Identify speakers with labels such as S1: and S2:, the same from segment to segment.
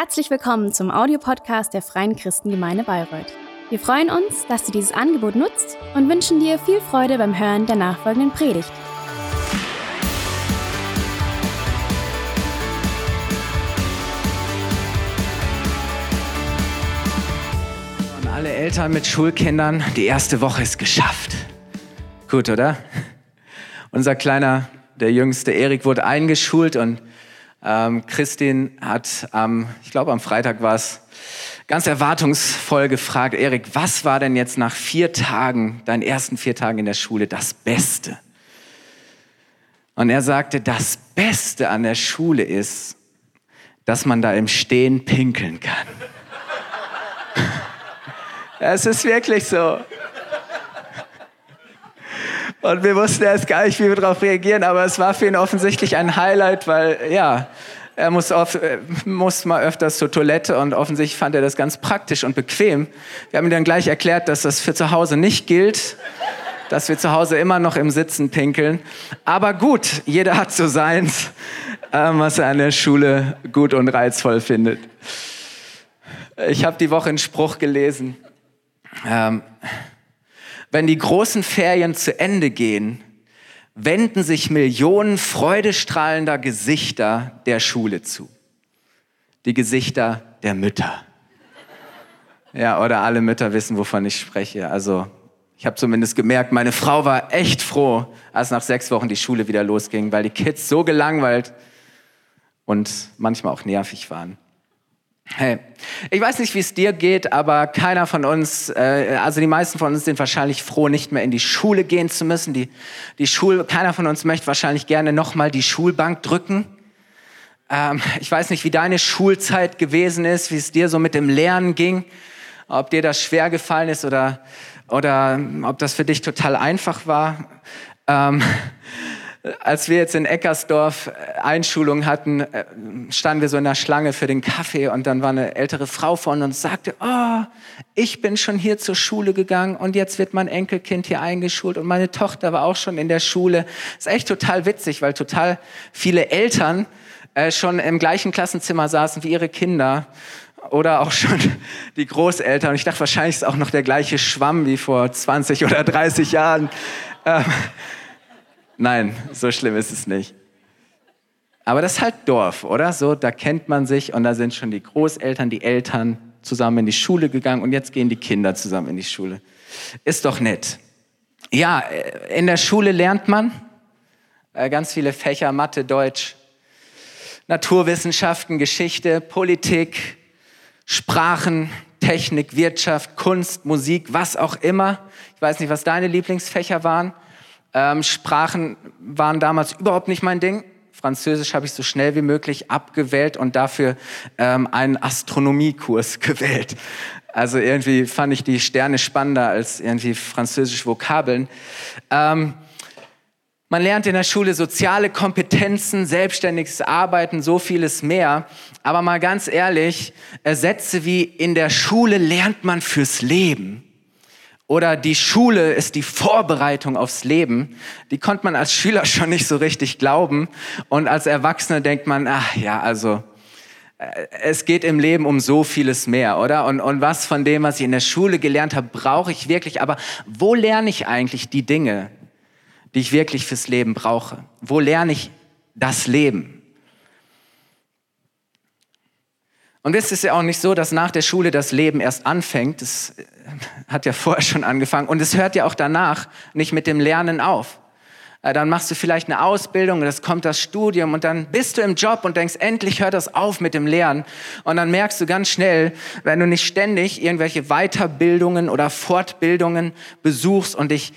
S1: Herzlich willkommen zum Audiopodcast der Freien Christengemeinde Bayreuth. Wir freuen uns, dass du dieses Angebot nutzt und wünschen dir viel Freude beim Hören der nachfolgenden Predigt.
S2: Und alle Eltern mit Schulkindern, die erste Woche ist geschafft. Gut, oder? Unser kleiner, der jüngste Erik wurde eingeschult und ähm, Christine hat am, ich glaube am Freitag war es, ganz erwartungsvoll gefragt, Erik, was war denn jetzt nach vier Tagen, deinen ersten vier Tagen in der Schule, das Beste? Und er sagte, das Beste an der Schule ist, dass man da im Stehen pinkeln kann. Es ist wirklich so. Und wir wussten erst gar nicht, wie wir darauf reagieren, aber es war für ihn offensichtlich ein Highlight, weil ja, er muss, oft, äh, muss mal öfters zur Toilette und offensichtlich fand er das ganz praktisch und bequem. Wir haben ihm dann gleich erklärt, dass das für zu Hause nicht gilt, dass wir zu Hause immer noch im Sitzen pinkeln. Aber gut, jeder hat so seins, ähm, was er an der Schule gut und reizvoll findet. Ich habe die Woche einen Spruch gelesen. Ähm, wenn die großen Ferien zu Ende gehen, wenden sich Millionen freudestrahlender Gesichter der Schule zu. Die Gesichter der Mütter. Ja, oder alle Mütter wissen, wovon ich spreche. Also ich habe zumindest gemerkt, meine Frau war echt froh, als nach sechs Wochen die Schule wieder losging, weil die Kids so gelangweilt und manchmal auch nervig waren. Hey, ich weiß nicht, wie es dir geht, aber keiner von uns, äh, also die meisten von uns sind wahrscheinlich froh, nicht mehr in die Schule gehen zu müssen. Die, die Schule, keiner von uns möchte wahrscheinlich gerne nochmal die Schulbank drücken. Ähm, ich weiß nicht, wie deine Schulzeit gewesen ist, wie es dir so mit dem Lernen ging, ob dir das schwer gefallen ist oder, oder ob das für dich total einfach war. Ähm, als wir jetzt in Eckersdorf äh, Einschulung hatten, äh, standen wir so in der Schlange für den Kaffee und dann war eine ältere Frau von uns und sagte, oh, ich bin schon hier zur Schule gegangen und jetzt wird mein Enkelkind hier eingeschult und meine Tochter war auch schon in der Schule. Ist echt total witzig, weil total viele Eltern äh, schon im gleichen Klassenzimmer saßen wie ihre Kinder oder auch schon die Großeltern. Und ich dachte, wahrscheinlich ist auch noch der gleiche Schwamm wie vor 20 oder 30 Jahren. Ähm, Nein, so schlimm ist es nicht. Aber das ist halt Dorf, oder? So, da kennt man sich und da sind schon die Großeltern, die Eltern zusammen in die Schule gegangen und jetzt gehen die Kinder zusammen in die Schule. Ist doch nett. Ja, in der Schule lernt man äh, ganz viele Fächer, Mathe, Deutsch, Naturwissenschaften, Geschichte, Politik, Sprachen, Technik, Wirtschaft, Kunst, Musik, was auch immer. Ich weiß nicht, was deine Lieblingsfächer waren. Ähm, Sprachen waren damals überhaupt nicht mein Ding. Französisch habe ich so schnell wie möglich abgewählt und dafür ähm, einen Astronomiekurs gewählt. Also irgendwie fand ich die Sterne spannender als irgendwie französische Vokabeln. Ähm, man lernt in der Schule soziale Kompetenzen, selbstständiges Arbeiten, so vieles mehr. Aber mal ganz ehrlich, Sätze wie in der Schule lernt man fürs Leben oder die Schule ist die Vorbereitung aufs Leben, die konnte man als Schüler schon nicht so richtig glauben. Und als Erwachsener denkt man, ach ja, also äh, es geht im Leben um so vieles mehr, oder? Und, und was von dem, was ich in der Schule gelernt habe, brauche ich wirklich. Aber wo lerne ich eigentlich die Dinge, die ich wirklich fürs Leben brauche? Wo lerne ich das Leben? Und es ist ja auch nicht so, dass nach der Schule das Leben erst anfängt. Das äh, hat ja vorher schon angefangen. Und es hört ja auch danach nicht mit dem Lernen auf. Äh, dann machst du vielleicht eine Ausbildung, das kommt das Studium und dann bist du im Job und denkst, endlich hört das auf mit dem Lernen. Und dann merkst du ganz schnell, wenn du nicht ständig irgendwelche Weiterbildungen oder Fortbildungen besuchst und dich,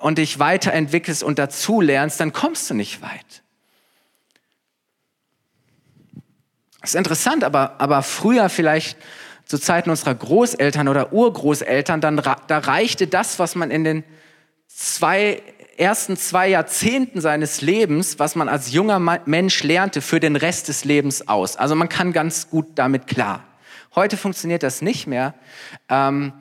S2: und dich weiterentwickelst und dazulernst, dann kommst du nicht weit. Das ist interessant, aber, aber früher vielleicht zu Zeiten unserer Großeltern oder Urgroßeltern, dann, da reichte das, was man in den zwei, ersten zwei Jahrzehnten seines Lebens, was man als junger Mensch lernte, für den Rest des Lebens aus. Also man kann ganz gut damit klar. Heute funktioniert das nicht mehr. Ähm,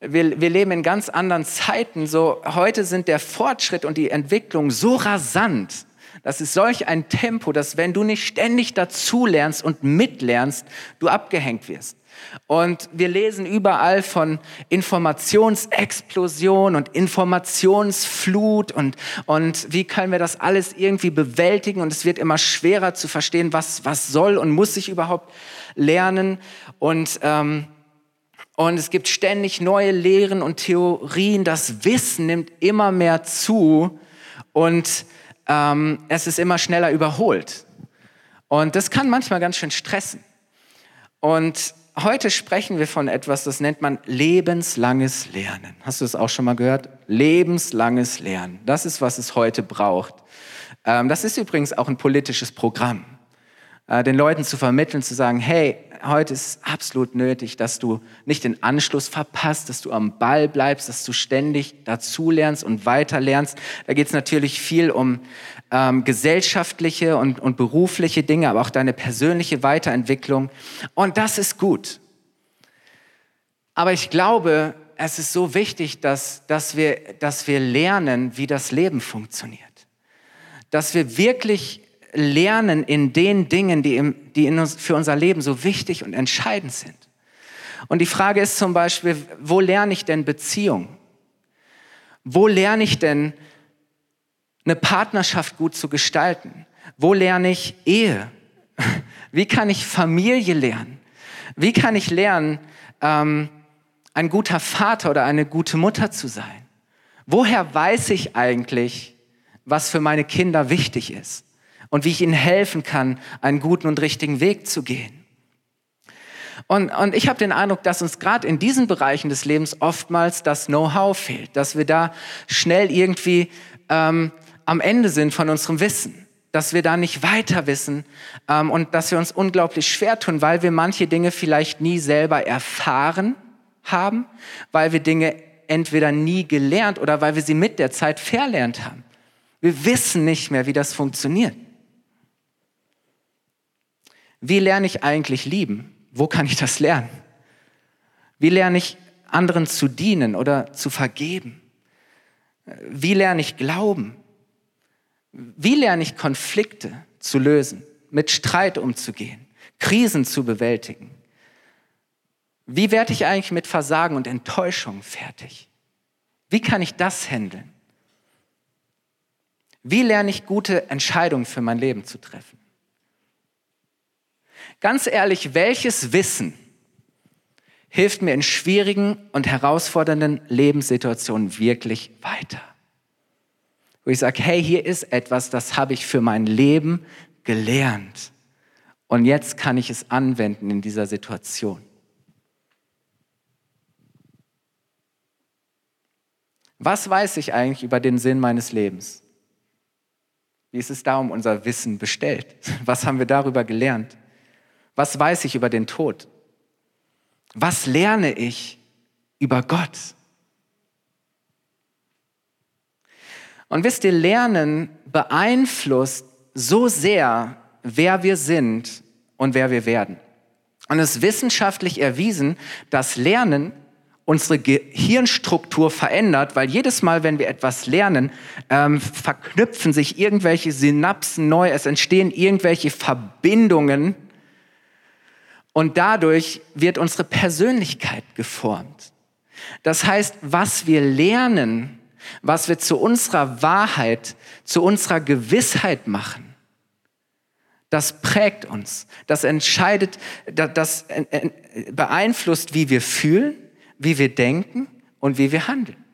S2: wir, wir leben in ganz anderen Zeiten. So, heute sind der Fortschritt und die Entwicklung so rasant, Das ist solch ein Tempo, dass wenn du nicht ständig dazulernst und mitlernst, du abgehängt wirst. Und wir lesen überall von Informationsexplosion und Informationsflut und, und wie können wir das alles irgendwie bewältigen. Und es wird immer schwerer zu verstehen, was, was soll und muss ich überhaupt lernen. Und, ähm, und es gibt ständig neue Lehren und Theorien. Das Wissen nimmt immer mehr zu und ähm, es ist immer schneller überholt. Und das kann manchmal ganz schön stressen. Und heute sprechen wir von etwas, das nennt man lebenslanges Lernen. Hast du das auch schon mal gehört? Lebenslanges Lernen. Das ist, was es heute braucht. Ähm, das ist übrigens auch ein politisches Programm. Äh, den Leuten zu vermitteln, zu sagen, hey, heute ist absolut nötig, dass du nicht den Anschluss verpasst, dass du am Ball bleibst, dass du ständig dazulernst und weiterlernst. Da geht es natürlich viel um ähm, gesellschaftliche und, und berufliche Dinge, aber auch deine persönliche Weiterentwicklung. Und das ist gut. Aber ich glaube, es ist so wichtig, dass, dass, wir, dass wir lernen, wie das Leben funktioniert. Dass wir wirklich lernen in den Dingen, die, im, die in uns, für unser Leben so wichtig und entscheidend sind. Und die Frage ist zum Beispiel, wo lerne ich denn Beziehung? Wo lerne ich denn eine Partnerschaft gut zu gestalten? Wo lerne ich Ehe? Wie kann ich Familie lernen? Wie kann ich lernen, ähm, ein guter Vater oder eine gute Mutter zu sein? Woher weiß ich eigentlich, was für meine Kinder wichtig ist? Und wie ich ihnen helfen kann, einen guten und richtigen Weg zu gehen. Und, und ich habe den Eindruck, dass uns gerade in diesen Bereichen des Lebens oftmals das Know-how fehlt, dass wir da schnell irgendwie ähm, am Ende sind von unserem Wissen, dass wir da nicht weiter wissen ähm, und dass wir uns unglaublich schwer tun, weil wir manche Dinge vielleicht nie selber erfahren haben, weil wir Dinge entweder nie gelernt oder weil wir sie mit der Zeit verlernt haben. Wir wissen nicht mehr, wie das funktioniert. Wie lerne ich eigentlich lieben? Wo kann ich das lernen? Wie lerne ich anderen zu dienen oder zu vergeben? Wie lerne ich glauben? Wie lerne ich Konflikte zu lösen, mit Streit umzugehen, Krisen zu bewältigen? Wie werde ich eigentlich mit Versagen und Enttäuschung fertig? Wie kann ich das handeln? Wie lerne ich gute Entscheidungen für mein Leben zu treffen? Ganz ehrlich, welches Wissen hilft mir in schwierigen und herausfordernden Lebenssituationen wirklich weiter? Wo ich sage, hey, hier ist etwas, das habe ich für mein Leben gelernt. Und jetzt kann ich es anwenden in dieser Situation. Was weiß ich eigentlich über den Sinn meines Lebens? Wie ist es da um unser Wissen bestellt? Was haben wir darüber gelernt? Was weiß ich über den Tod? Was lerne ich über Gott? Und wisst ihr, Lernen beeinflusst so sehr, wer wir sind und wer wir werden. Und es ist wissenschaftlich erwiesen, dass Lernen unsere Gehirnstruktur verändert, weil jedes Mal, wenn wir etwas lernen, ähm, verknüpfen sich irgendwelche Synapsen neu, es entstehen irgendwelche Verbindungen, und dadurch wird unsere Persönlichkeit geformt. Das heißt, was wir lernen, was wir zu unserer Wahrheit, zu unserer Gewissheit machen, das prägt uns, das entscheidet, das beeinflusst, wie wir fühlen, wie wir denken und wie wir handeln.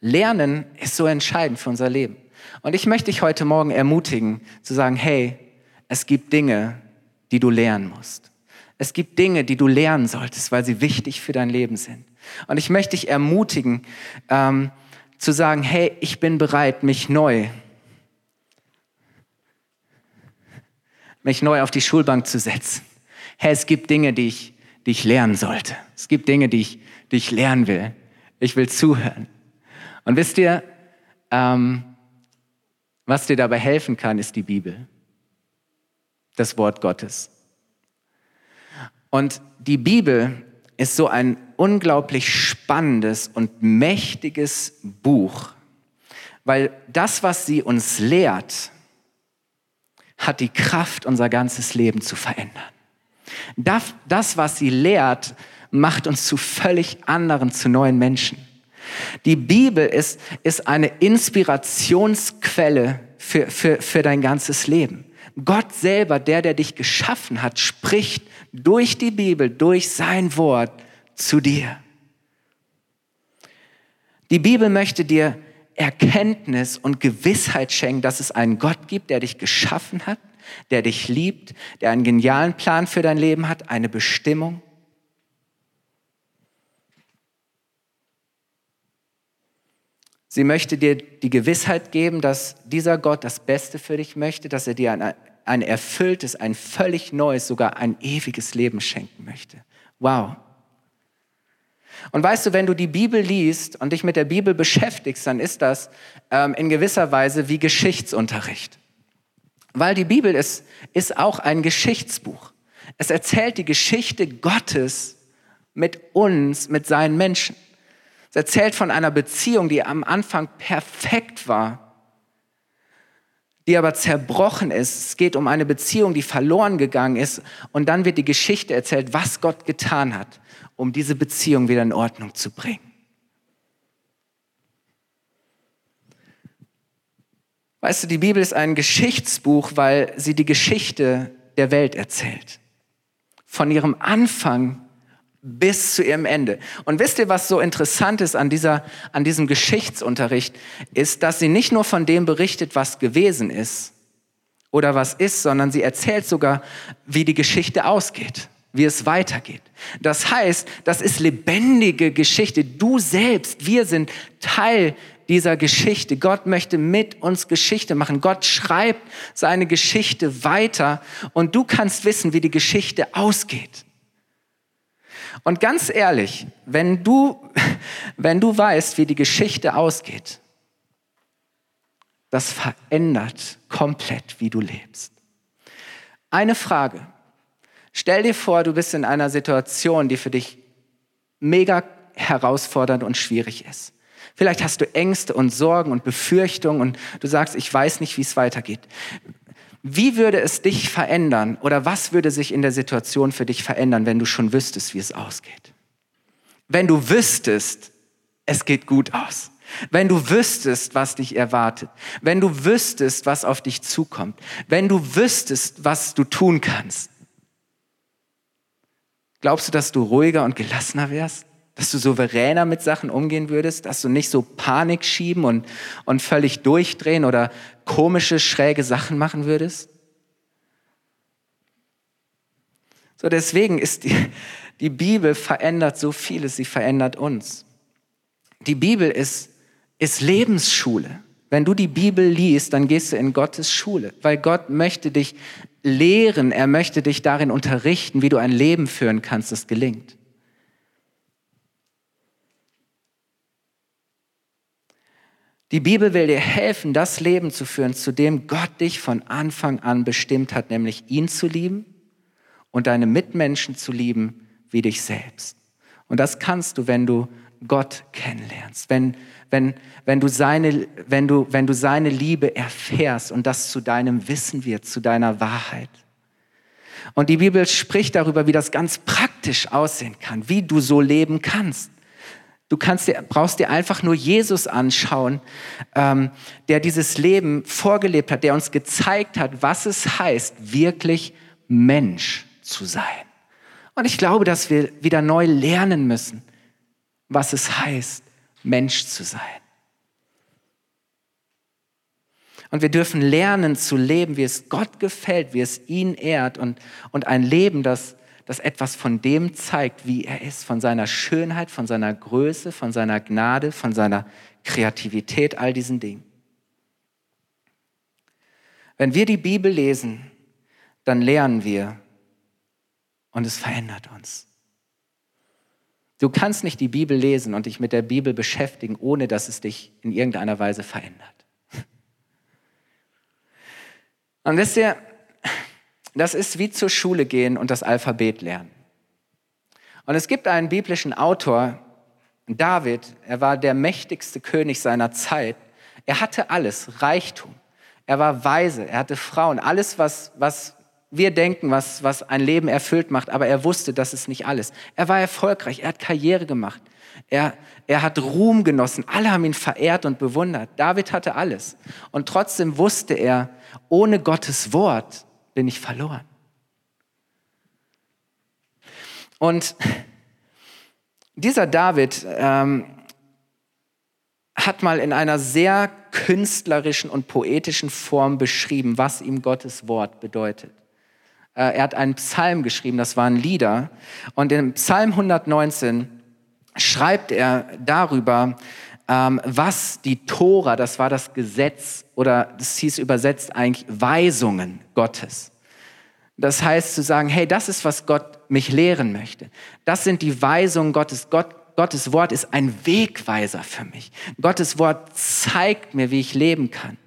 S2: Lernen ist so entscheidend für unser Leben. Und ich möchte dich heute Morgen ermutigen, zu sagen, hey, es gibt Dinge, die du lernen musst. Es gibt Dinge, die du lernen solltest, weil sie wichtig für dein Leben sind. Und ich möchte dich ermutigen, ähm, zu sagen, hey, ich bin bereit, mich neu, mich neu auf die Schulbank zu setzen. Hey, es gibt Dinge, die ich, die ich lernen sollte. Es gibt Dinge, die ich, die ich lernen will. Ich will zuhören. Und wisst ihr, ähm, was dir dabei helfen kann, ist die Bibel, das Wort Gottes. Und die Bibel ist so ein unglaublich spannendes und mächtiges Buch, weil das, was sie uns lehrt, hat die Kraft, unser ganzes Leben zu verändern. Das, was sie lehrt, macht uns zu völlig anderen, zu neuen Menschen. Die Bibel ist, ist eine Inspirationsquelle für, für, für dein ganzes Leben. Gott selber, der, der dich geschaffen hat, spricht durch die Bibel, durch sein Wort zu dir. Die Bibel möchte dir Erkenntnis und Gewissheit schenken, dass es einen Gott gibt, der dich geschaffen hat, der dich liebt, der einen genialen Plan für dein Leben hat, eine Bestimmung. Sie möchte dir die Gewissheit geben, dass dieser Gott das Beste für dich möchte, dass er dir ein, ein erfülltes, ein völlig neues, sogar ein ewiges Leben schenken möchte. Wow. Und weißt du, wenn du die Bibel liest und dich mit der Bibel beschäftigst, dann ist das ähm, in gewisser Weise wie Geschichtsunterricht. Weil die Bibel ist, ist auch ein Geschichtsbuch. Es erzählt die Geschichte Gottes mit uns, mit seinen Menschen. Es erzählt von einer Beziehung, die am Anfang perfekt war, die aber zerbrochen ist. Es geht um eine Beziehung, die verloren gegangen ist. Und dann wird die Geschichte erzählt, was Gott getan hat, um diese Beziehung wieder in Ordnung zu bringen. Weißt du, die Bibel ist ein Geschichtsbuch, weil sie die Geschichte der Welt erzählt. Von ihrem Anfang bis zu ihrem Ende. Und wisst ihr, was so interessant ist an, dieser, an diesem Geschichtsunterricht, ist, dass sie nicht nur von dem berichtet, was gewesen ist oder was ist, sondern sie erzählt sogar, wie die Geschichte ausgeht, wie es weitergeht. Das heißt, das ist lebendige Geschichte. Du selbst, wir sind Teil dieser Geschichte. Gott möchte mit uns Geschichte machen. Gott schreibt seine Geschichte weiter und du kannst wissen, wie die Geschichte ausgeht. Und ganz ehrlich, wenn du, wenn du weißt, wie die Geschichte ausgeht, das verändert komplett, wie du lebst. Eine Frage. Stell dir vor, du bist in einer Situation, die für dich mega herausfordernd und schwierig ist. Vielleicht hast du Ängste und Sorgen und Befürchtungen und du sagst, ich weiß nicht, wie es weitergeht. Wie würde es dich verändern oder was würde sich in der Situation für dich verändern, wenn du schon wüsstest, wie es ausgeht? Wenn du wüsstest, es geht gut aus. Wenn du wüsstest, was dich erwartet. Wenn du wüsstest, was auf dich zukommt. Wenn du wüsstest, was du tun kannst. Glaubst du, dass du ruhiger und gelassener wärst? Dass du souveräner mit Sachen umgehen würdest, dass du nicht so Panik schieben und, und völlig durchdrehen oder komische, schräge Sachen machen würdest? So, deswegen ist die, die Bibel verändert so vieles, sie verändert uns. Die Bibel ist, ist Lebensschule. Wenn du die Bibel liest, dann gehst du in Gottes Schule, weil Gott möchte dich lehren, er möchte dich darin unterrichten, wie du ein Leben führen kannst, das gelingt. Die Bibel will dir helfen, das Leben zu führen, zu dem Gott dich von Anfang an bestimmt hat, nämlich ihn zu lieben und deine Mitmenschen zu lieben wie dich selbst. Und das kannst du, wenn du Gott kennenlernst, wenn, wenn, wenn, du seine, wenn, du, wenn du seine Liebe erfährst und das zu deinem Wissen wird, zu deiner Wahrheit. Und die Bibel spricht darüber, wie das ganz praktisch aussehen kann, wie du so leben kannst. Du kannst dir, brauchst dir einfach nur Jesus anschauen, ähm, der dieses Leben vorgelebt hat, der uns gezeigt hat, was es heißt, wirklich Mensch zu sein. Und ich glaube, dass wir wieder neu lernen müssen, was es heißt, Mensch zu sein. Und wir dürfen lernen zu leben, wie es Gott gefällt, wie es ihn ehrt und, und ein Leben, das das etwas von dem zeigt, wie er ist, von seiner Schönheit, von seiner Größe, von seiner Gnade, von seiner Kreativität, all diesen Dingen. Wenn wir die Bibel lesen, dann lernen wir und es verändert uns. Du kannst nicht die Bibel lesen und dich mit der Bibel beschäftigen, ohne dass es dich in irgendeiner Weise verändert. Und wisst ihr, das ist wie zur Schule gehen und das Alphabet lernen. Und es gibt einen biblischen Autor, David, er war der mächtigste König seiner Zeit. Er hatte alles, Reichtum. Er war weise, er hatte Frauen, alles, was, was wir denken, was, was ein Leben erfüllt macht, aber er wusste, das ist nicht alles. Er war erfolgreich, er hat Karriere gemacht, er, er hat Ruhm genossen, alle haben ihn verehrt und bewundert. David hatte alles. Und trotzdem wusste er, ohne Gottes Wort bin ich verloren. Und dieser David ähm, hat mal in einer sehr künstlerischen und poetischen Form beschrieben, was ihm Gottes Wort bedeutet. Äh, er hat einen Psalm geschrieben, das waren Lieder. Und im Psalm 119 schreibt er darüber, ähm, was die Tora, das war das Gesetz oder das hieß übersetzt eigentlich Weisungen Gottes. Das heißt zu sagen, hey, das ist, was Gott mich lehren möchte. Das sind die Weisungen Gottes. Gott, Gottes Wort ist ein Wegweiser für mich. Gottes Wort zeigt mir, wie ich leben kann.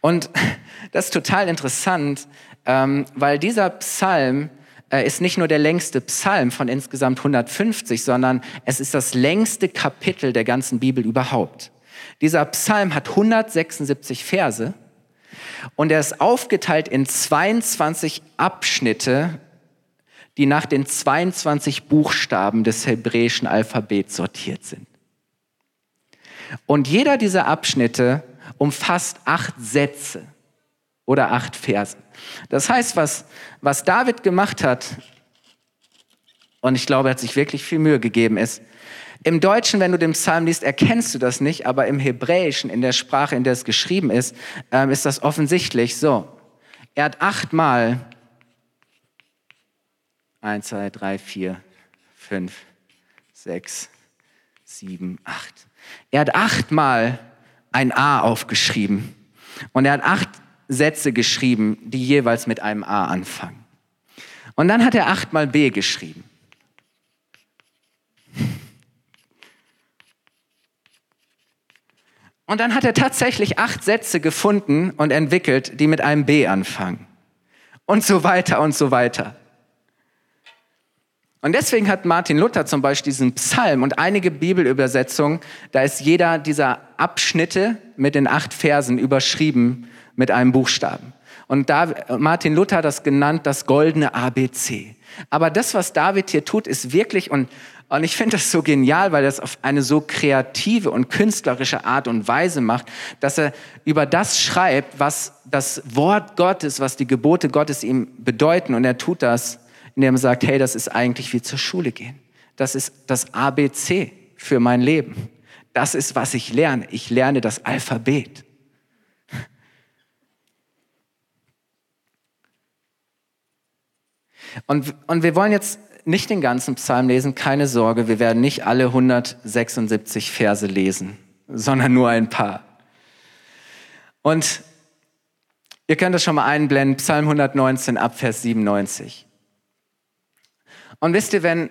S2: Und das ist total interessant, ähm, weil dieser Psalm ist nicht nur der längste Psalm von insgesamt 150, sondern es ist das längste Kapitel der ganzen Bibel überhaupt. Dieser Psalm hat 176 Verse und er ist aufgeteilt in 22 Abschnitte, die nach den 22 Buchstaben des hebräischen Alphabets sortiert sind. Und jeder dieser Abschnitte umfasst acht Sätze oder acht Versen. Das heißt, was, was David gemacht hat, und ich glaube, er hat sich wirklich viel Mühe gegeben, ist, im Deutschen, wenn du den Psalm liest, erkennst du das nicht, aber im Hebräischen, in der Sprache, in der es geschrieben ist, ähm, ist das offensichtlich so. Er hat achtmal, eins, zwei, drei, vier, fünf, sechs, sieben, acht. Er hat achtmal ein A aufgeschrieben und er hat acht Sätze geschrieben, die jeweils mit einem A anfangen. Und dann hat er achtmal B geschrieben. Und dann hat er tatsächlich acht Sätze gefunden und entwickelt, die mit einem B anfangen. Und so weiter und so weiter. Und deswegen hat Martin Luther zum Beispiel diesen Psalm und einige Bibelübersetzungen, da ist jeder dieser Abschnitte mit den acht Versen überschrieben mit einem Buchstaben. Und da, Martin Luther hat das genannt, das goldene ABC. Aber das, was David hier tut, ist wirklich, und und ich finde das so genial, weil er es auf eine so kreative und künstlerische Art und Weise macht, dass er über das schreibt, was das Wort Gottes, was die Gebote Gottes ihm bedeuten. Und er tut das, indem er sagt, hey, das ist eigentlich wie zur Schule gehen. Das ist das ABC für mein Leben. Das ist, was ich lerne. Ich lerne das Alphabet. Und, und wir wollen jetzt nicht den ganzen Psalm lesen, keine Sorge, wir werden nicht alle 176 Verse lesen, sondern nur ein paar. Und ihr könnt das schon mal einblenden, Psalm 119 ab Vers 97. Und wisst ihr, wenn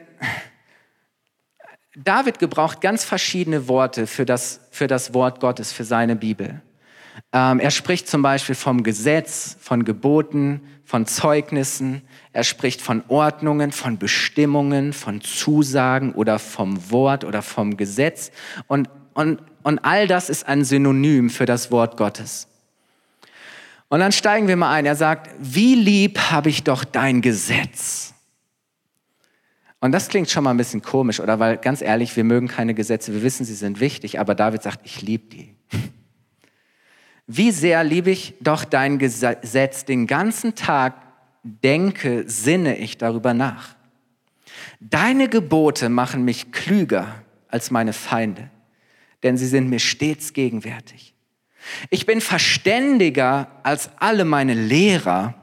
S2: David gebraucht ganz verschiedene Worte für das, für das Wort Gottes, für seine Bibel. Ähm, er spricht zum Beispiel vom Gesetz, von Geboten, von Zeugnissen. Er spricht von Ordnungen, von Bestimmungen, von Zusagen oder vom Wort oder vom Gesetz. Und, und, und all das ist ein Synonym für das Wort Gottes. Und dann steigen wir mal ein. Er sagt, wie lieb habe ich doch dein Gesetz. Und das klingt schon mal ein bisschen komisch, oder? Weil ganz ehrlich, wir mögen keine Gesetze. Wir wissen, sie sind wichtig, aber David sagt, ich liebe die. Wie sehr liebe ich doch dein Gesetz, den ganzen Tag denke, sinne ich darüber nach. Deine Gebote machen mich klüger als meine Feinde, denn sie sind mir stets gegenwärtig. Ich bin verständiger als alle meine Lehrer,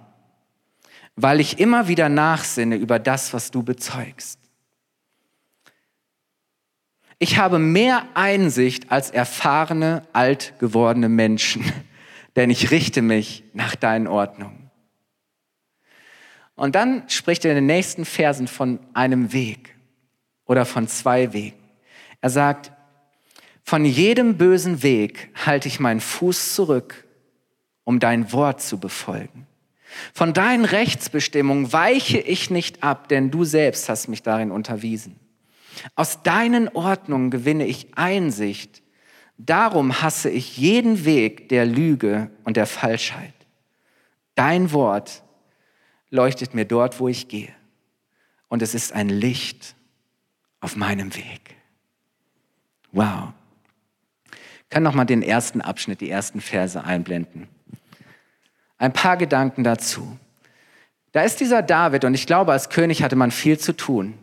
S2: weil ich immer wieder nachsinne über das, was du bezeugst. Ich habe mehr Einsicht als erfahrene, alt gewordene Menschen, denn ich richte mich nach deinen Ordnungen. Und dann spricht er in den nächsten Versen von einem Weg oder von zwei Wegen. Er sagt, von jedem bösen Weg halte ich meinen Fuß zurück, um dein Wort zu befolgen. Von deinen Rechtsbestimmungen weiche ich nicht ab, denn du selbst hast mich darin unterwiesen. Aus deinen Ordnungen gewinne ich Einsicht. Darum hasse ich jeden Weg der Lüge und der Falschheit. Dein Wort leuchtet mir dort, wo ich gehe. Und es ist ein Licht auf meinem Weg. Wow. Ich kann noch mal den ersten Abschnitt, die ersten Verse einblenden. Ein paar Gedanken dazu. Da ist dieser David und ich glaube, als König hatte man viel zu tun.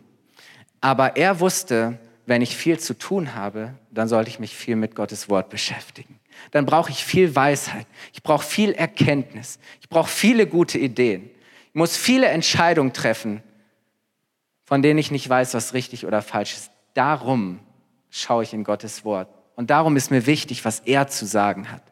S2: Aber er wusste, wenn ich viel zu tun habe, dann sollte ich mich viel mit Gottes Wort beschäftigen. Dann brauche ich viel Weisheit. Ich brauche viel Erkenntnis. Ich brauche viele gute Ideen. Ich muss viele Entscheidungen treffen, von denen ich nicht weiß, was richtig oder falsch ist. Darum schaue ich in Gottes Wort. Und darum ist mir wichtig, was er zu sagen hat.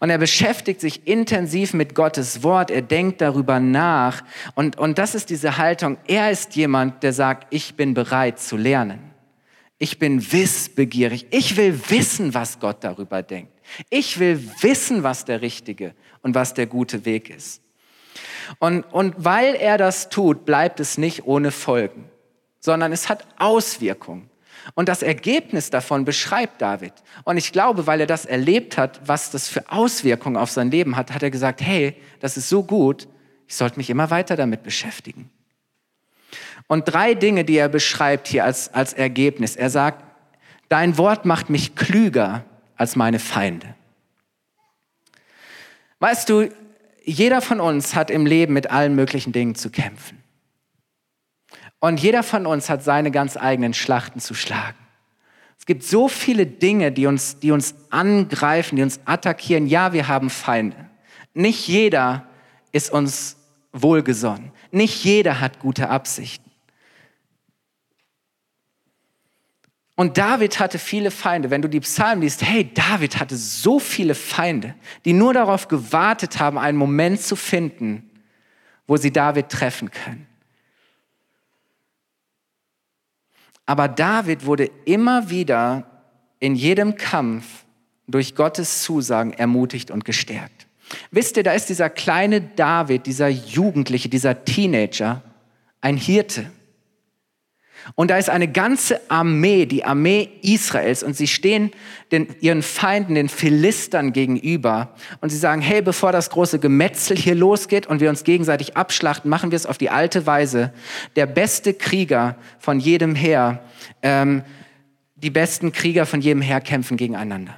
S2: Und er beschäftigt sich intensiv mit Gottes Wort. Er denkt darüber nach. Und, und das ist diese Haltung. Er ist jemand, der sagt, ich bin bereit zu lernen. Ich bin wissbegierig. Ich will wissen, was Gott darüber denkt. Ich will wissen, was der richtige und was der gute Weg ist. Und, und weil er das tut, bleibt es nicht ohne Folgen, sondern es hat Auswirkungen. Und das Ergebnis davon beschreibt David. Und ich glaube, weil er das erlebt hat, was das für Auswirkungen auf sein Leben hat, hat er gesagt, hey, das ist so gut, ich sollte mich immer weiter damit beschäftigen. Und drei Dinge, die er beschreibt hier als, als Ergebnis. Er sagt, dein Wort macht mich klüger als meine Feinde. Weißt du, jeder von uns hat im Leben mit allen möglichen Dingen zu kämpfen. Und jeder von uns hat seine ganz eigenen Schlachten zu schlagen. Es gibt so viele Dinge, die uns, die uns angreifen, die uns attackieren. Ja, wir haben Feinde. Nicht jeder ist uns wohlgesonnen. Nicht jeder hat gute Absichten. Und David hatte viele Feinde. Wenn du die Psalmen liest, hey, David hatte so viele Feinde, die nur darauf gewartet haben, einen Moment zu finden, wo sie David treffen können. Aber David wurde immer wieder in jedem Kampf durch Gottes Zusagen ermutigt und gestärkt. Wisst ihr, da ist dieser kleine David, dieser Jugendliche, dieser Teenager, ein Hirte. Und da ist eine ganze Armee, die Armee Israels, und sie stehen den, ihren Feinden, den Philistern gegenüber. Und sie sagen, hey, bevor das große Gemetzel hier losgeht und wir uns gegenseitig abschlachten, machen wir es auf die alte Weise. Der beste Krieger von jedem Heer, ähm, die besten Krieger von jedem Heer kämpfen gegeneinander.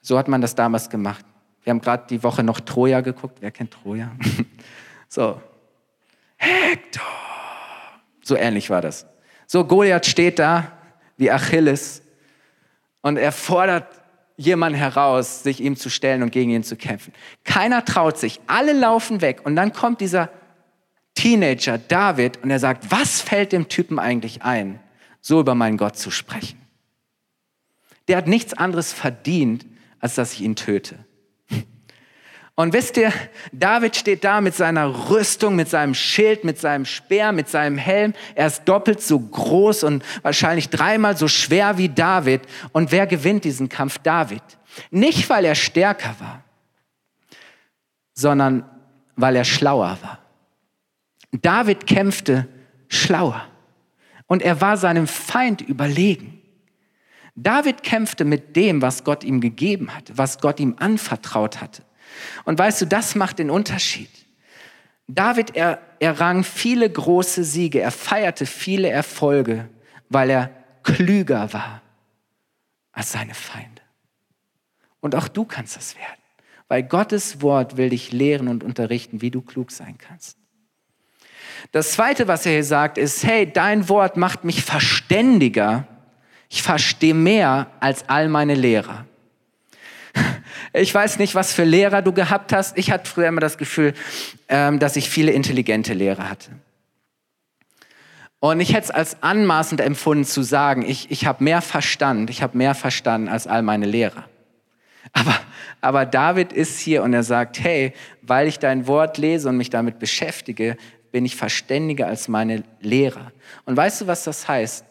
S2: So hat man das damals gemacht. Wir haben gerade die Woche noch Troja geguckt. Wer kennt Troja? so. Hector so ähnlich war das. So, Goliath steht da wie Achilles und er fordert jemanden heraus, sich ihm zu stellen und gegen ihn zu kämpfen. Keiner traut sich, alle laufen weg und dann kommt dieser Teenager David und er sagt, was fällt dem Typen eigentlich ein, so über meinen Gott zu sprechen? Der hat nichts anderes verdient, als dass ich ihn töte. Und wisst ihr, David steht da mit seiner Rüstung, mit seinem Schild, mit seinem Speer, mit seinem Helm. Er ist doppelt so groß und wahrscheinlich dreimal so schwer wie David. Und wer gewinnt diesen Kampf? David. Nicht, weil er stärker war, sondern weil er schlauer war. David kämpfte schlauer und er war seinem Feind überlegen. David kämpfte mit dem, was Gott ihm gegeben hatte, was Gott ihm anvertraut hatte. Und weißt du, das macht den Unterschied. David er, errang viele große Siege, er feierte viele Erfolge, weil er klüger war als seine Feinde. Und auch du kannst das werden, weil Gottes Wort will dich lehren und unterrichten, wie du klug sein kannst. Das Zweite, was er hier sagt, ist, hey, dein Wort macht mich verständiger. Ich verstehe mehr als all meine Lehrer. Ich weiß nicht, was für Lehrer du gehabt hast. Ich hatte früher immer das Gefühl, ähm, dass ich viele intelligente Lehrer hatte. Und ich hätte es als anmaßend empfunden zu sagen, ich, ich habe mehr Verstand, ich habe mehr verstanden als all meine Lehrer. Aber, aber David ist hier und er sagt, hey, weil ich dein Wort lese und mich damit beschäftige, bin ich verständiger als meine Lehrer. Und weißt du, was das heißt?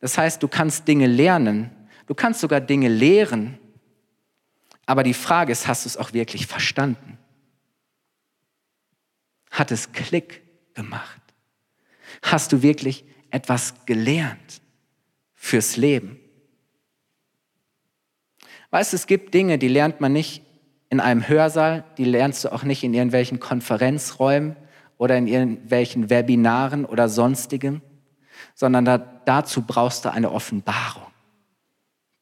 S2: Das heißt, du kannst Dinge lernen, du kannst sogar Dinge lehren, aber die Frage ist, hast du es auch wirklich verstanden? Hat es Klick gemacht? Hast du wirklich etwas gelernt fürs Leben? Weißt du, es gibt Dinge, die lernt man nicht in einem Hörsaal, die lernst du auch nicht in irgendwelchen Konferenzräumen oder in irgendwelchen Webinaren oder sonstigem, sondern da, dazu brauchst du eine Offenbarung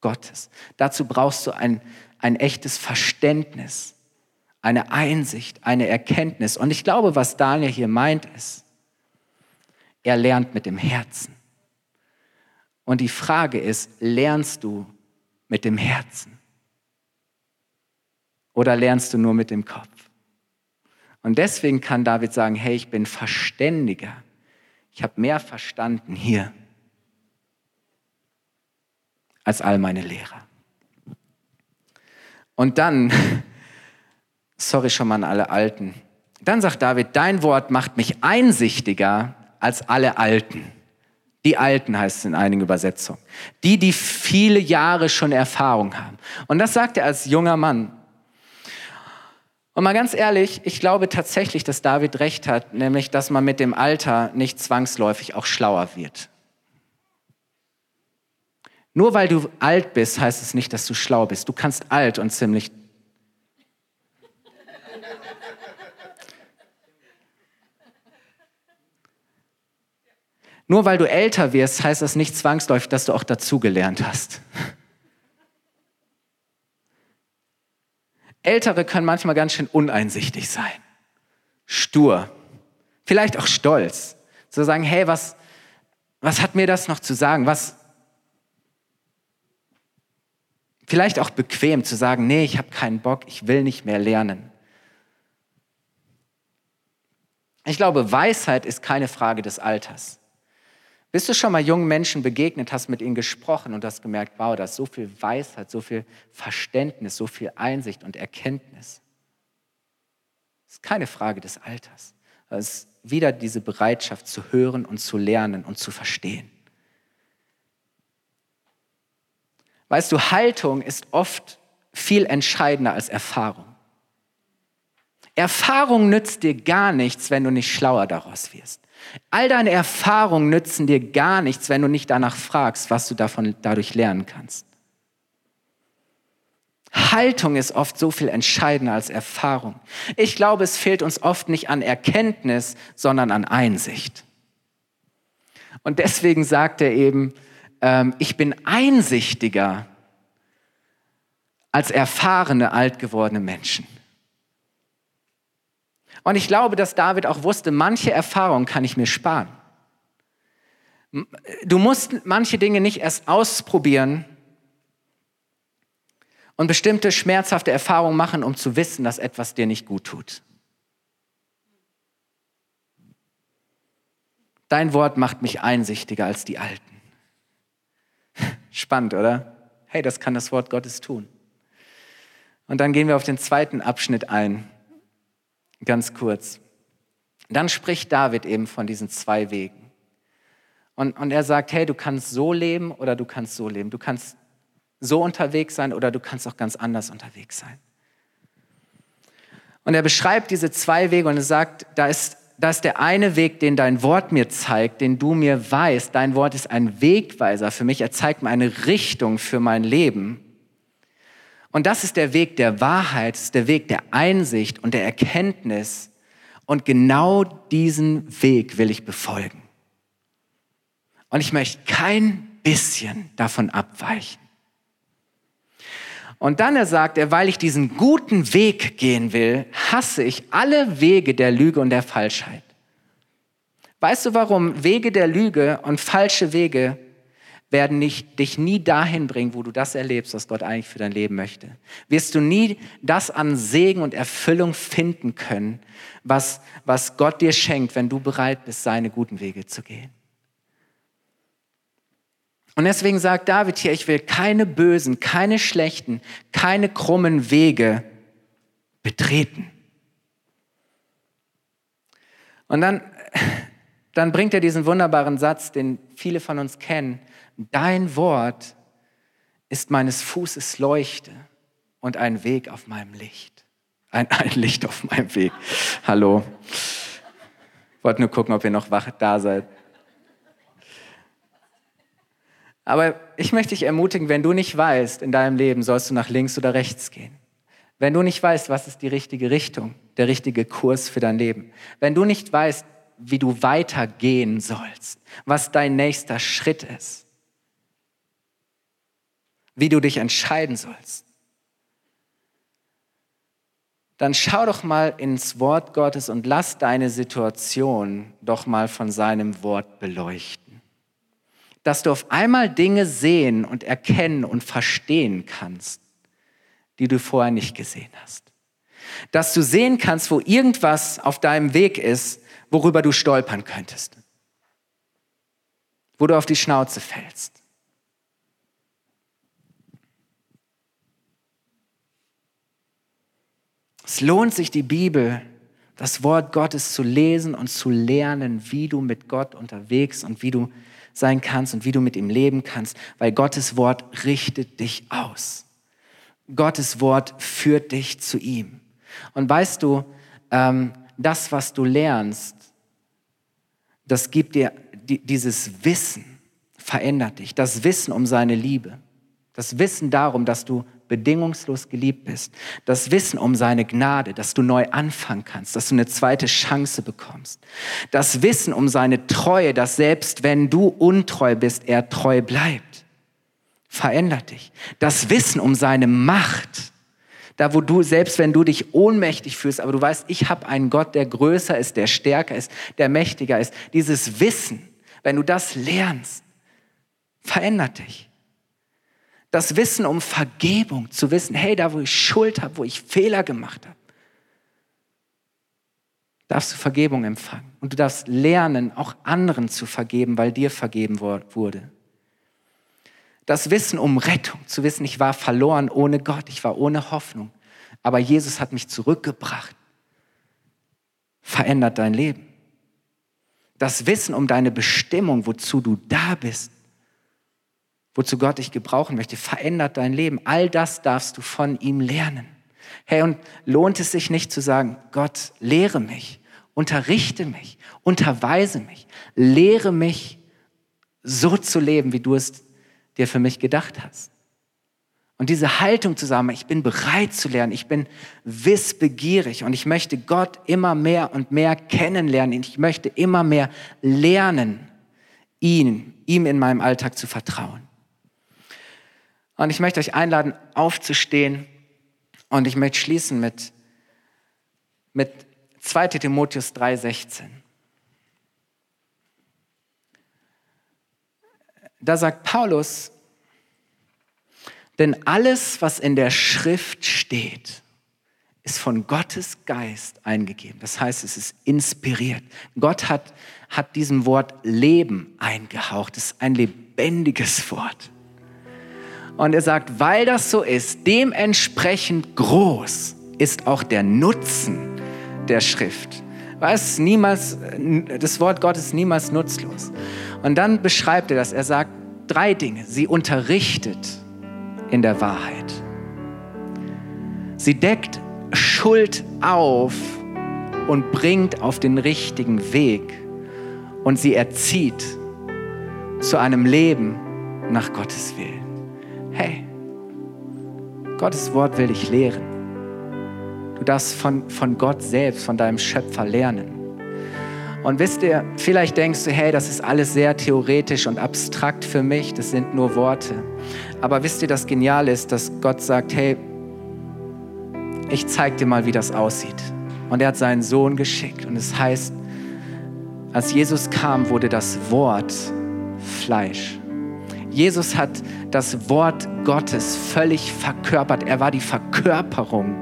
S2: Gottes. Dazu brauchst du ein, ein echtes Verständnis, eine Einsicht, eine Erkenntnis. Und ich glaube, was Daniel hier meint, ist, er lernt mit dem Herzen. Und die Frage ist, lernst du mit dem Herzen? Oder lernst du nur mit dem Kopf? Und deswegen kann David sagen, hey, ich bin verständiger. Ich habe mehr verstanden hier als all meine Lehrer. Und dann, sorry schon mal an alle Alten, dann sagt David, dein Wort macht mich einsichtiger als alle Alten. Die Alten heißt es in einigen Übersetzungen. Die, die viele Jahre schon Erfahrung haben. Und das sagt er als junger Mann. Und mal ganz ehrlich, ich glaube tatsächlich, dass David recht hat, nämlich, dass man mit dem Alter nicht zwangsläufig auch schlauer wird. Nur weil du alt bist, heißt es nicht, dass du schlau bist. Du kannst alt und ziemlich Nur weil du älter wirst, heißt das nicht zwangsläufig, dass du auch dazugelernt hast. Ältere können manchmal ganz schön uneinsichtig sein, stur, vielleicht auch stolz. Zu sagen, hey, was, was hat mir das noch zu sagen? Was, vielleicht auch bequem zu sagen, nee, ich habe keinen Bock, ich will nicht mehr lernen. Ich glaube, Weisheit ist keine Frage des Alters. Bist du schon mal jungen Menschen begegnet, hast mit ihnen gesprochen und hast gemerkt, wow, da ist so viel Weisheit, so viel Verständnis, so viel Einsicht und Erkenntnis. Das ist keine Frage des Alters. Es ist wieder diese Bereitschaft zu hören und zu lernen und zu verstehen. Weißt du, Haltung ist oft viel entscheidender als Erfahrung. Erfahrung nützt dir gar nichts, wenn du nicht schlauer daraus wirst. All deine Erfahrungen nützen dir gar nichts, wenn du nicht danach fragst, was du davon dadurch lernen kannst. Haltung ist oft so viel entscheidender als Erfahrung. Ich glaube, es fehlt uns oft nicht an Erkenntnis, sondern an Einsicht. Und deswegen sagt er eben, ähm, ich bin einsichtiger als erfahrene, alt gewordene Menschen. Und ich glaube, dass David auch wusste, manche Erfahrungen kann ich mir sparen. Du musst manche Dinge nicht erst ausprobieren und bestimmte schmerzhafte Erfahrungen machen, um zu wissen, dass etwas dir nicht gut tut. Dein Wort macht mich einsichtiger als die Alten. Spannend, oder? Hey, das kann das Wort Gottes tun. Und dann gehen wir auf den zweiten Abschnitt ein ganz kurz. Dann spricht David eben von diesen zwei Wegen. Und, und er sagt, hey, du kannst so leben oder du kannst so leben. Du kannst so unterwegs sein oder du kannst auch ganz anders unterwegs sein. Und er beschreibt diese zwei Wege und er sagt, da ist, da ist der eine Weg, den dein Wort mir zeigt, den du mir weißt. Dein Wort ist ein Wegweiser für mich. Er zeigt mir eine Richtung für mein Leben. Und das ist der Weg der Wahrheit, ist der Weg der Einsicht und der Erkenntnis. Und genau diesen Weg will ich befolgen. Und ich möchte kein bisschen davon abweichen. Und dann er sagt er, weil ich diesen guten Weg gehen will, hasse ich alle Wege der Lüge und der Falschheit. Weißt du warum? Wege der Lüge und falsche Wege werden nicht, dich nie dahin bringen, wo du das erlebst, was Gott eigentlich für dein Leben möchte. Wirst du nie das an Segen und Erfüllung finden können, was, was Gott dir schenkt, wenn du bereit bist, seine guten Wege zu gehen. Und deswegen sagt David hier, ich will keine bösen, keine schlechten, keine krummen Wege betreten. Und dann, dann bringt er diesen wunderbaren Satz, den viele von uns kennen. Dein Wort ist meines Fußes Leuchte und ein Weg auf meinem Licht. Ein, ein Licht auf meinem Weg. Hallo. wollte nur gucken, ob ihr noch wach da seid. Aber ich möchte dich ermutigen, wenn du nicht weißt in deinem Leben, sollst du nach links oder rechts gehen. Wenn du nicht weißt, was ist die richtige Richtung, der richtige Kurs für dein Leben. Wenn du nicht weißt, wie du weitergehen sollst, was dein nächster Schritt ist, wie du dich entscheiden sollst, dann schau doch mal ins Wort Gottes und lass deine Situation doch mal von seinem Wort beleuchten. Dass du auf einmal Dinge sehen und erkennen und verstehen kannst, die du vorher nicht gesehen hast. Dass du sehen kannst, wo irgendwas auf deinem Weg ist, worüber du stolpern könntest. Wo du auf die Schnauze fällst. Es lohnt sich, die Bibel, das Wort Gottes zu lesen und zu lernen, wie du mit Gott unterwegs und wie du sein kannst und wie du mit ihm leben kannst, weil Gottes Wort richtet dich aus. Gottes Wort führt dich zu ihm. Und weißt du, ähm, das, was du lernst, das gibt dir dieses Wissen, verändert dich. Das Wissen um seine Liebe. Das Wissen darum, dass du bedingungslos geliebt bist. Das Wissen um seine Gnade, dass du neu anfangen kannst, dass du eine zweite Chance bekommst. Das Wissen um seine Treue, dass selbst wenn du untreu bist, er treu bleibt. Verändert dich. Das Wissen um seine Macht, da wo du, selbst wenn du dich ohnmächtig fühlst, aber du weißt, ich habe einen Gott, der größer ist, der stärker ist, der mächtiger ist. Dieses Wissen, wenn du das lernst, verändert dich. Das Wissen um Vergebung, zu wissen, hey, da wo ich Schuld habe, wo ich Fehler gemacht habe, darfst du Vergebung empfangen. Und du darfst lernen, auch anderen zu vergeben, weil dir vergeben wurde. Das Wissen um Rettung, zu wissen, ich war verloren ohne Gott, ich war ohne Hoffnung, aber Jesus hat mich zurückgebracht, verändert dein Leben. Das Wissen um deine Bestimmung, wozu du da bist, wozu Gott dich gebrauchen möchte, verändert dein Leben. All das darfst du von ihm lernen. Hey, und lohnt es sich nicht zu sagen, Gott, lehre mich, unterrichte mich, unterweise mich, lehre mich, so zu leben, wie du es dir für mich gedacht hast. Und diese Haltung zu sagen, ich bin bereit zu lernen, ich bin wissbegierig und ich möchte Gott immer mehr und mehr kennenlernen. Ich möchte immer mehr lernen, ihn, ihm in meinem Alltag zu vertrauen. Und ich möchte euch einladen, aufzustehen und ich möchte schließen mit, mit 2 Timotheus 3,16. Da sagt Paulus, denn alles, was in der Schrift steht, ist von Gottes Geist eingegeben. Das heißt, es ist inspiriert. Gott hat, hat diesem Wort Leben eingehaucht. Es ist ein lebendiges Wort. Und er sagt, weil das so ist, dementsprechend groß ist auch der Nutzen der Schrift. Weiß niemals, das Wort Gottes ist niemals nutzlos. Und dann beschreibt er das. Er sagt drei Dinge. Sie unterrichtet in der Wahrheit. Sie deckt Schuld auf und bringt auf den richtigen Weg. Und sie erzieht zu einem Leben nach Gottes Willen. Hey, Gottes Wort will dich lehren. Du darfst von, von Gott selbst, von deinem Schöpfer lernen. Und wisst ihr, vielleicht denkst du, hey, das ist alles sehr theoretisch und abstrakt für mich, das sind nur Worte. Aber wisst ihr, das Geniale ist, dass Gott sagt, hey, ich zeig dir mal, wie das aussieht. Und er hat seinen Sohn geschickt. Und es heißt, als Jesus kam, wurde das Wort Fleisch. Jesus hat das Wort Gottes völlig verkörpert. Er war die Verkörperung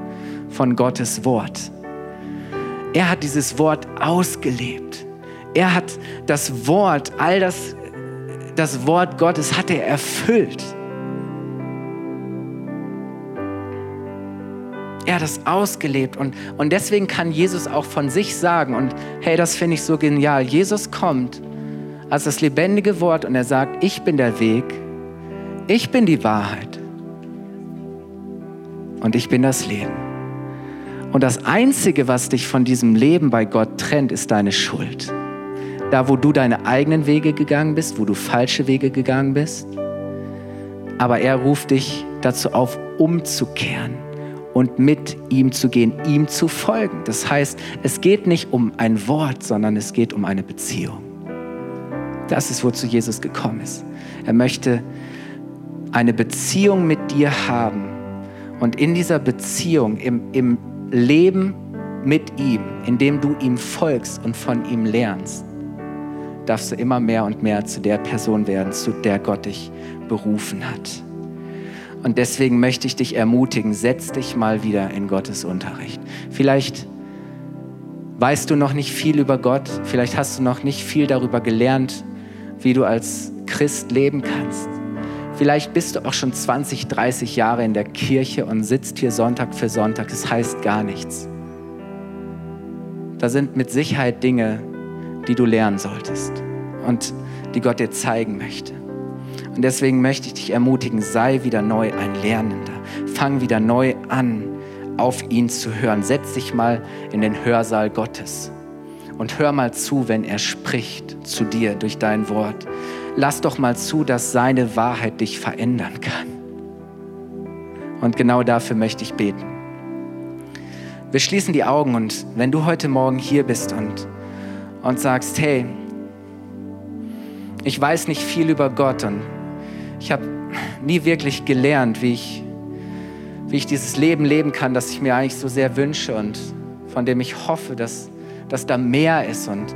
S2: von Gottes Wort. Er hat dieses Wort ausgelebt. Er hat das Wort, all das, das Wort Gottes hat er erfüllt. Er hat es ausgelebt und, und deswegen kann Jesus auch von sich sagen und hey, das finde ich so genial. Jesus kommt als das lebendige Wort und er sagt, ich bin der Weg, ich bin die Wahrheit und ich bin das Leben. Und das Einzige, was dich von diesem Leben bei Gott trennt, ist deine Schuld. da wo du deine eigenen Wege gegangen bist, wo du falsche Wege gegangen bist. Aber er ruft dich dazu auf, umzukehren und mit ihm zu gehen, ihm zu folgen. Das heißt, es geht nicht um ein Wort, sondern es geht um eine Beziehung. Das ist, wozu Jesus gekommen ist. Er möchte eine Beziehung mit dir haben und in dieser Beziehung, im, im Leben mit ihm, indem du ihm folgst und von ihm lernst, darfst du immer mehr und mehr zu der Person werden, zu der Gott dich berufen hat. Und deswegen möchte ich dich ermutigen, setz dich mal wieder in Gottes Unterricht. Vielleicht weißt du noch nicht viel über Gott, vielleicht hast du noch nicht viel darüber gelernt, wie du als Christ leben kannst. Vielleicht bist du auch schon 20, 30 Jahre in der Kirche und sitzt hier Sonntag für Sonntag. Das heißt gar nichts. Da sind mit Sicherheit Dinge, die du lernen solltest und die Gott dir zeigen möchte. Und deswegen möchte ich dich ermutigen, sei wieder neu ein Lernender. Fang wieder neu an, auf ihn zu hören. Setz dich mal in den Hörsaal Gottes und hör mal zu, wenn er spricht zu dir durch dein Wort. Lass doch mal zu, dass seine Wahrheit dich verändern kann. Und genau dafür möchte ich beten. Wir schließen die Augen und wenn du heute Morgen hier bist und, und sagst, hey, ich weiß nicht viel über Gott und ich habe nie wirklich gelernt, wie ich, wie ich dieses Leben leben kann, das ich mir eigentlich so sehr wünsche und von dem ich hoffe, dass, dass da mehr ist. Und,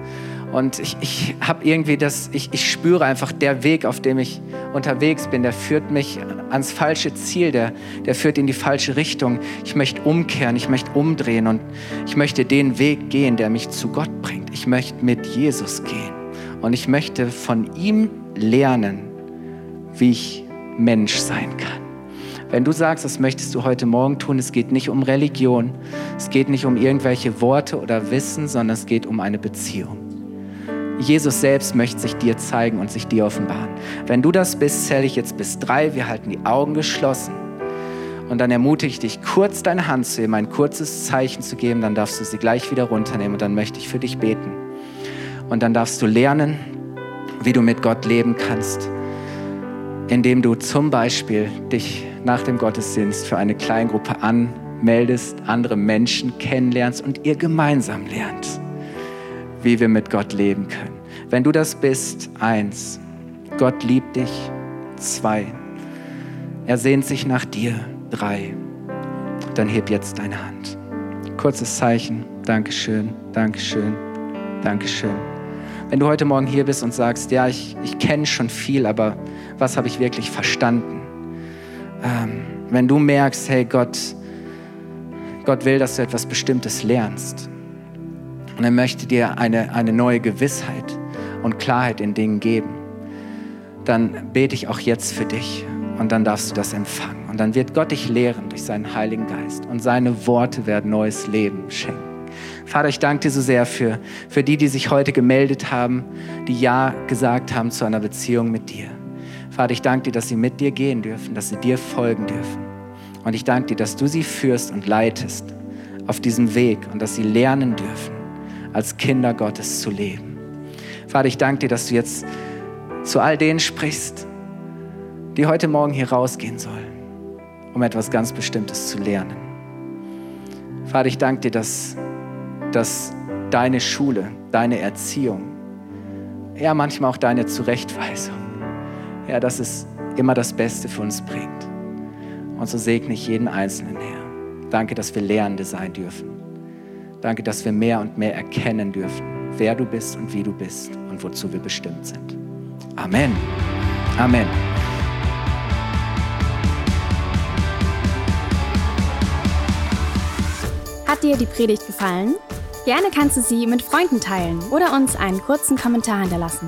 S2: und ich, ich habe irgendwie das, ich, ich spüre einfach, der Weg, auf dem ich unterwegs bin, der führt mich ans falsche Ziel, der, der führt in die falsche Richtung. Ich möchte umkehren, ich möchte umdrehen und ich möchte den Weg gehen, der mich zu Gott bringt. Ich möchte mit Jesus gehen und ich möchte von ihm lernen, wie ich Mensch sein kann. Wenn du sagst, das möchtest du heute Morgen tun, es geht nicht um Religion, es geht nicht um irgendwelche Worte oder Wissen, sondern es geht um eine Beziehung. Jesus selbst möchte sich dir zeigen und sich dir offenbaren. Wenn du das bist, zähle ich jetzt bis drei. Wir halten die Augen geschlossen. Und dann ermutige ich dich, kurz deine Hand zu geben, ein kurzes Zeichen zu geben. Dann darfst du sie gleich wieder runternehmen und dann möchte ich für dich beten. Und dann darfst du lernen, wie du mit Gott leben kannst indem du zum Beispiel dich nach dem Gottesdienst für eine Kleingruppe anmeldest, andere Menschen kennenlernst und ihr gemeinsam lernt, wie wir mit Gott leben können. Wenn du das bist, eins, Gott liebt dich, zwei, er sehnt sich nach dir, drei, dann heb jetzt deine Hand. Kurzes Zeichen, Dankeschön, Dankeschön, Dankeschön. Wenn du heute Morgen hier bist und sagst, ja, ich, ich kenne schon viel, aber was habe ich wirklich verstanden? Ähm, wenn du merkst, hey Gott, Gott will, dass du etwas Bestimmtes lernst und er möchte dir eine, eine neue Gewissheit und Klarheit in Dingen geben, dann bete ich auch jetzt für dich und dann darfst du das empfangen. Und dann wird Gott dich lehren durch seinen Heiligen Geist und seine Worte werden neues Leben schenken. Vater, ich danke dir so sehr für, für die, die sich heute gemeldet haben, die Ja gesagt haben zu einer Beziehung mit dir. Vater, ich danke dir, dass sie mit dir gehen dürfen, dass sie dir folgen dürfen. Und ich danke dir, dass du sie führst und leitest auf diesem Weg und dass sie lernen dürfen, als Kinder Gottes zu leben. Vater, ich danke dir, dass du jetzt zu all denen sprichst, die heute Morgen hier rausgehen sollen, um etwas ganz Bestimmtes zu lernen. Vater, ich danke dir, dass dass deine Schule, deine Erziehung, ja manchmal auch deine Zurechtweisung, ja, dass es immer das Beste für uns bringt. Und so segne ich jeden Einzelnen, Herr. Danke, dass wir Lehrende sein dürfen. Danke, dass wir mehr und mehr erkennen dürfen, wer du bist und wie du bist und wozu wir bestimmt sind. Amen. Amen.
S1: Hat dir die Predigt gefallen? Gerne kannst du sie mit Freunden teilen oder uns einen kurzen Kommentar hinterlassen.